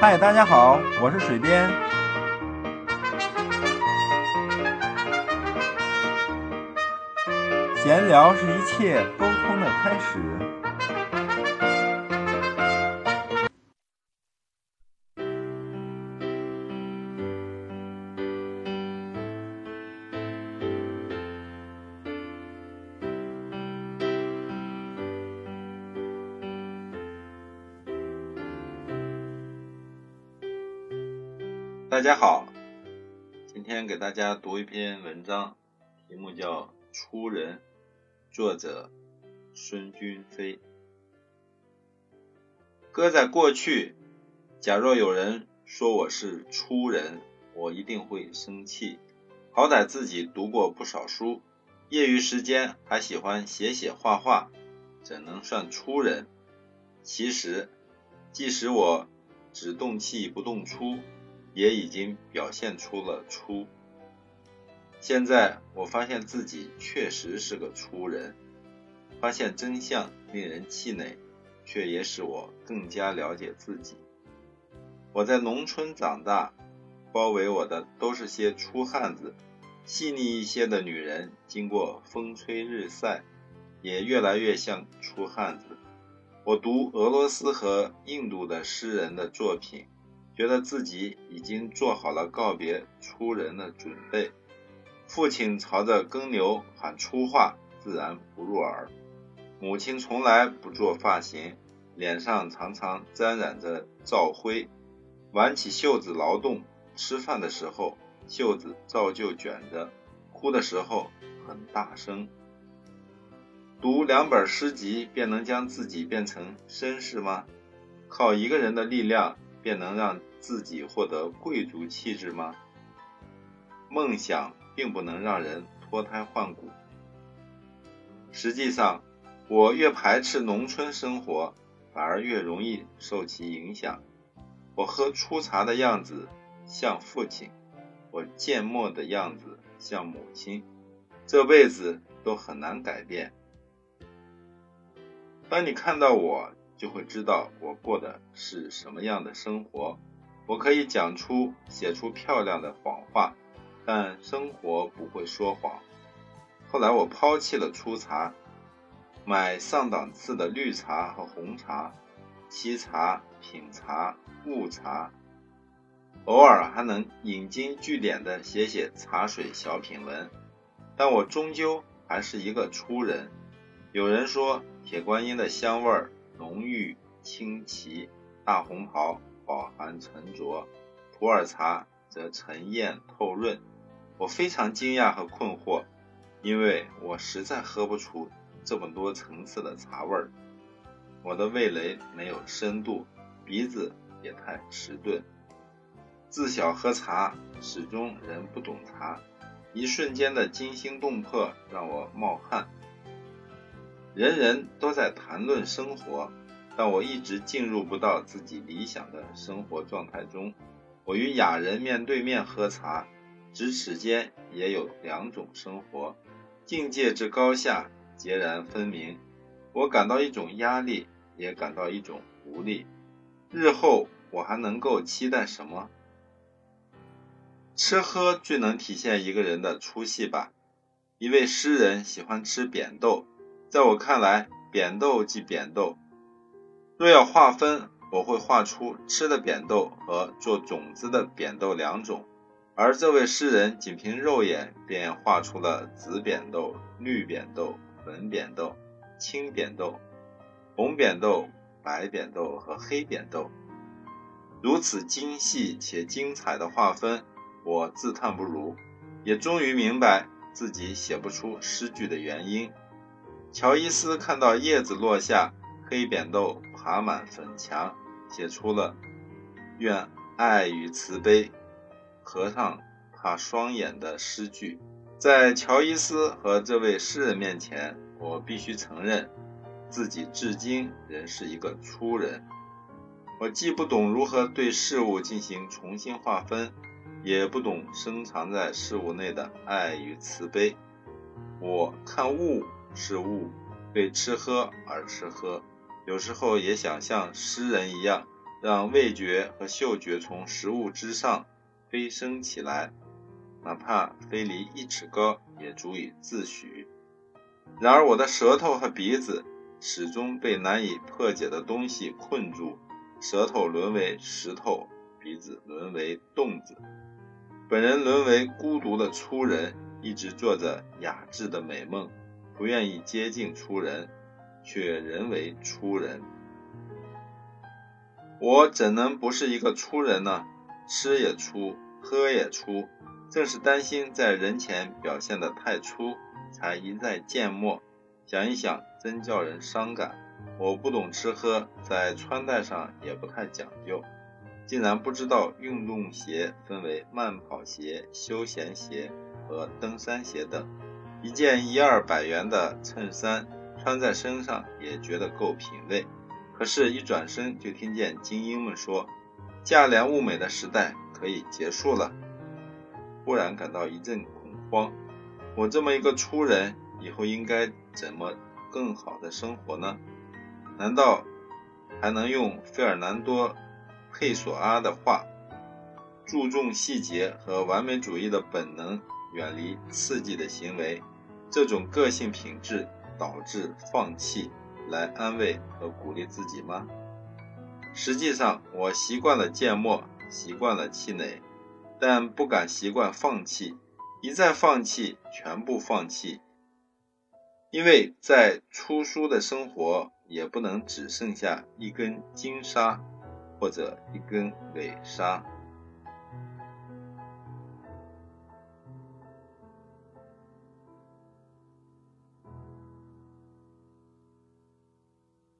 嗨，大家好，我是水边。闲聊是一切沟通的开始。大家好，今天给大家读一篇文章，题目叫《出人》，作者孙君飞。搁在过去，假若有人说我是出人，我一定会生气。好歹自己读过不少书，业余时间还喜欢写写画画，怎能算出人？其实，即使我只动气不动粗。也已经表现出了粗。现在我发现自己确实是个粗人，发现真相令人气馁，却也使我更加了解自己。我在农村长大，包围我的都是些粗汉子，细腻一些的女人，经过风吹日晒，也越来越像粗汉子。我读俄罗斯和印度的诗人的作品。觉得自己已经做好了告别粗人的准备。父亲朝着耕牛喊粗话，自然不入耳。母亲从来不做发型，脸上常常沾染着皂灰。挽起袖子劳动，吃饭的时候袖子照旧卷着，哭的时候很大声。读两本诗集便能将自己变成绅士吗？靠一个人的力量。便能让自己获得贵族气质吗？梦想并不能让人脱胎换骨。实际上，我越排斥农村生活，反而越容易受其影响。我喝粗茶的样子像父亲，我缄默的样子像母亲，这辈子都很难改变。当你看到我。就会知道我过的是什么样的生活。我可以讲出、写出漂亮的谎话，但生活不会说谎。后来我抛弃了粗茶，买上档次的绿茶和红茶，沏茶、品茶、悟茶，偶尔还能引经据典的写写茶水小品文。但我终究还是一个粗人。有人说铁观音的香味儿。浓郁清奇，大红袍饱含沉着，普洱茶则沉艳透润。我非常惊讶和困惑，因为我实在喝不出这么多层次的茶味儿。我的味蕾没有深度，鼻子也太迟钝。自小喝茶，始终人不懂茶，一瞬间的惊心动魄让我冒汗。人人都在谈论生活，但我一直进入不到自己理想的生活状态中。我与雅人面对面喝茶，咫尺间也有两种生活，境界之高下截然分明。我感到一种压力，也感到一种无力。日后我还能够期待什么？吃喝最能体现一个人的出息吧。一位诗人喜欢吃扁豆。在我看来，扁豆即扁豆。若要划分，我会画出吃的扁豆和做种子的扁豆两种。而这位诗人仅凭肉眼便画出了紫扁豆、绿扁豆、粉扁豆、青扁豆、红扁豆、白扁豆和黑扁豆。如此精细且精彩的划分，我自叹不如，也终于明白自己写不出诗句的原因。乔伊斯看到叶子落下，黑扁豆爬满粉墙，写出了“愿爱与慈悲合上他双眼”的诗句。在乔伊斯和这位诗人面前，我必须承认，自己至今仍是一个粗人。我既不懂如何对事物进行重新划分，也不懂深藏在事物内的爱与慈悲。我看物。是物，为吃喝而吃喝，有时候也想像诗人一样，让味觉和嗅觉从食物之上飞升起来，哪怕飞离一尺高，也足以自许。然而，我的舌头和鼻子始终被难以破解的东西困住，舌头沦为石头，鼻子沦为洞子。本人沦为孤独的粗人，一直做着雅致的美梦，不愿意接近粗人，却人为粗人。我怎能不是一个粗人呢？吃也粗，喝也粗，正是担心在人前表现得太粗。才一再缄默，想一想，真叫人伤感。我不懂吃喝，在穿戴上也不太讲究，竟然不知道运动鞋分为慢跑鞋、休闲鞋和登山鞋等。一件一二百元的衬衫穿在身上也觉得够品味，可是，一转身就听见精英们说：“价廉物美的时代可以结束了。”忽然感到一阵恐慌。我这么一个粗人，以后应该怎么更好的生活呢？难道还能用费尔南多·佩索阿的话：“注重细节和完美主义的本能，远离刺激的行为，这种个性品质导致放弃，来安慰和鼓励自己吗？”实际上，我习惯了缄默，习惯了气馁，但不敢习惯放弃。一再放弃，全部放弃，因为在出书的生活也不能只剩下一根金沙或者一根尾沙。